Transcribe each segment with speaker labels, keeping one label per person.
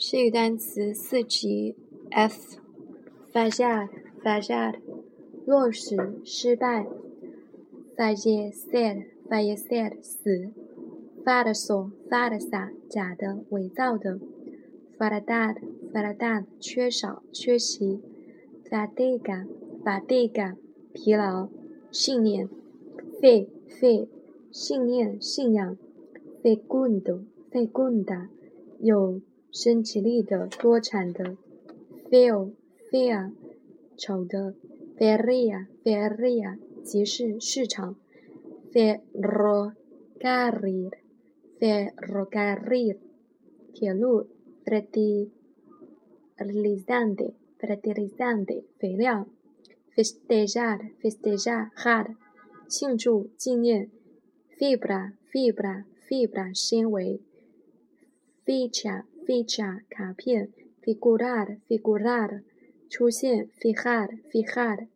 Speaker 1: 是语单词四级 F。Fallar，fallar，落实，失败。Fallecer，fallecer，死。Falso，falsa，假的，伪造的。Faltar，faltar，缺少，缺席。Fatiga，fatiga，疲劳。信念。Fe，fe，信念，信仰。Fecundo，fecunda，有。生起力的，多产的；fail，fair，丑的；feria，feria，集市、市场；ferrocarril，ferrocarril，铁路；fertilizante，fertilizante，肥料；festejar，festejar，hard，庆祝、纪念；fibra，fibra，fibra，纤维；fecha。Fecha 卡片，figurar figurar 出现，fijar fijar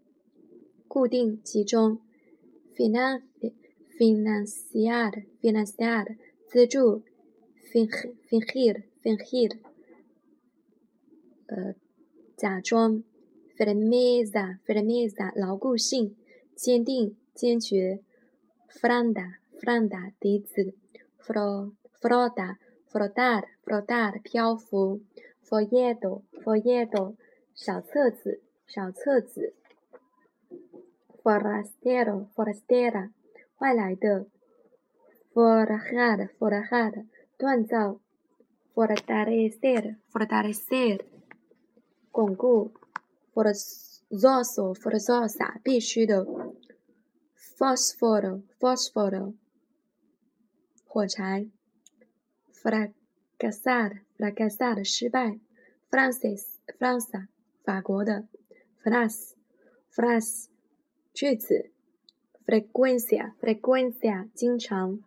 Speaker 1: 固定集中，finan financiar financiar 资助，fingir fingir 呃假装，firmeza firmeza 牢固性，坚定坚决，franda franda 笛子，fro froda Flodar, flodar, 漂浮。Folleto, folleto, 小册子，小册子。Forastero, forastera, 外来的。Forjar, forjar, 锻造。Fortalecer, fortalecer, 巩固。Forzoso, forzosa, 必须的。Fosforo, fosforo, 火柴。Fracasar，fracasar 失败；frances，franca 法国的；france，france 句子；frequencia，frequencia 经常，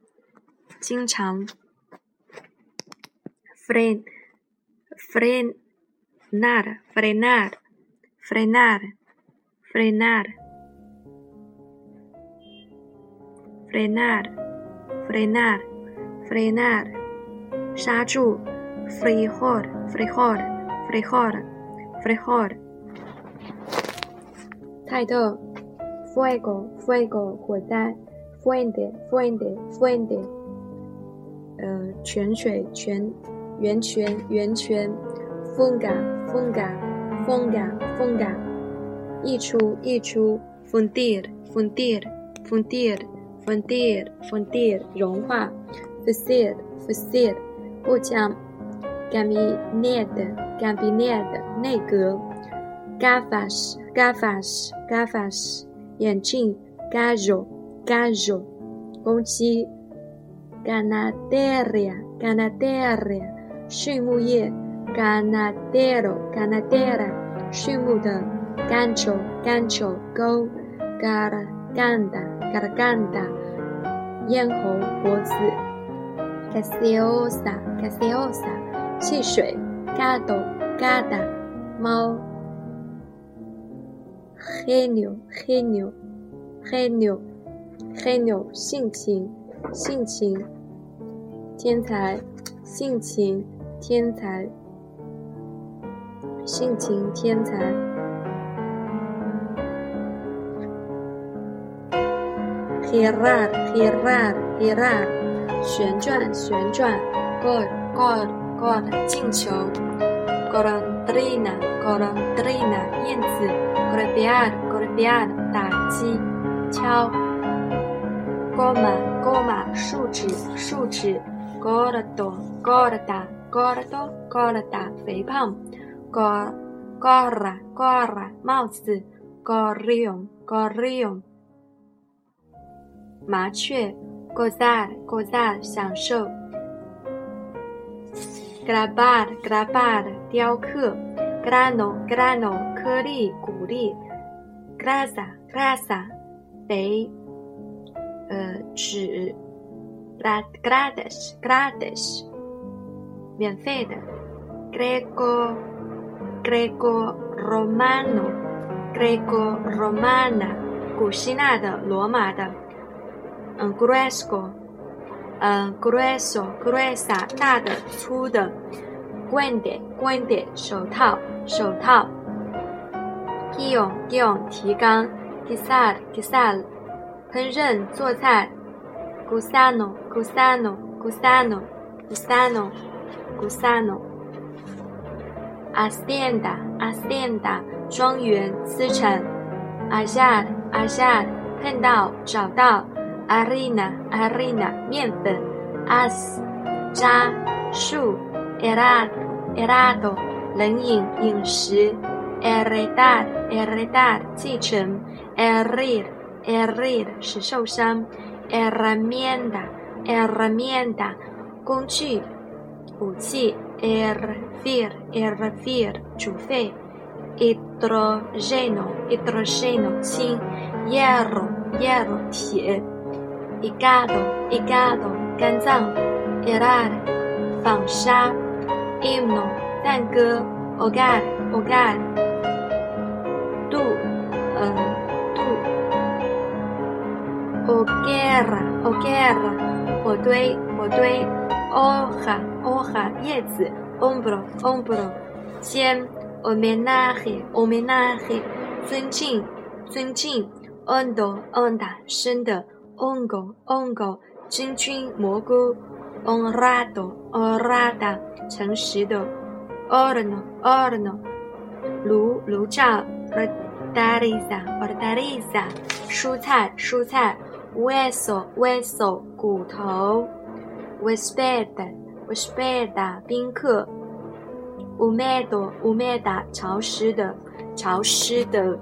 Speaker 1: 经常，fren fren nar frenar frenar frenar frenar frenar frenar, frenar. 刹住，freehor，freehor，freehor，freehor。泰斗，fuego，fuego，火灾，fuente，fuente，fuente。呃，泉水，泉，源泉，源泉，funga，funga，funga，funga。溢出，溢出，fundir，fundir，fundir，fundir，fundir，融化，fusil，fusil。步枪，gabinete，gabinete，内阁，gafas，gafas，gafas，眼镜，gallo，gallo，公鸡，ganaderia，ganaderia，畜牧业，ganadero，ganadera，畜牧的，gancho，gancho，沟，garganta，garganta，咽喉，脖子。gaseosa gaseosa 汽水 gato gada 猫 genio genio genio genio 性情性情天才性情天才性情天才 girar girar girar 旋转，旋转，gol，gol，gol，进球，golondrina，golondrina，燕子，golpear，golpear，打击，敲，goma，goma，树脂，树脂，gordo，gorda，gordo，gorda，肥胖，gorra，gorra，帽子，gorrion，gorrion，麻雀。gozar，gozar，享受。grabar，grabar，雕刻。grano，grano，颗粒，谷粒。grasa，grasa，肥。呃，纸。gratis，gratis，免费的。greco，greco，romano，greco，romana，古希腊的，罗马的。嗯，grueso，嗯，grueso，gruesa，大的，粗的 guante，guante，手套，手套。guion，guion，提纲。guisar，guisar，烹饪，做菜。gusano，gusano，gusano，gusano，gusano。hacienda，hacienda，庄园，私产。allá，allá，碰到，找到。harina，harina，面粉。as，渣，树，erad erado 冷饮，饮食。heredar，heredar，继承。，erir erir 使受伤。，eramienda eramienda 工具，武器。hervir，hervir，煮沸。hidrogeno，hidrogeno，氢。hierro，hierro，铁。Igado igado 肝脏。helar，纺纱。himno，赞歌。hogar，hogar，度，嗯，度。hoguera，hoguera，火堆，火堆。hoja，hoja，叶子，ombro ombro 肩。homenaje，homenaje，尊敬，尊敬。hondo，honda，深的。Ongo, ongo，真菌，蘑菇。onrado, onrada，诚实的。orno, orno，炉，炉灶。hortaliza，hortaliza，蔬菜，蔬菜。hueso，hueso，骨头。huésped，huéspeda，宾客。húmedo，húmeda，潮湿的，潮湿的。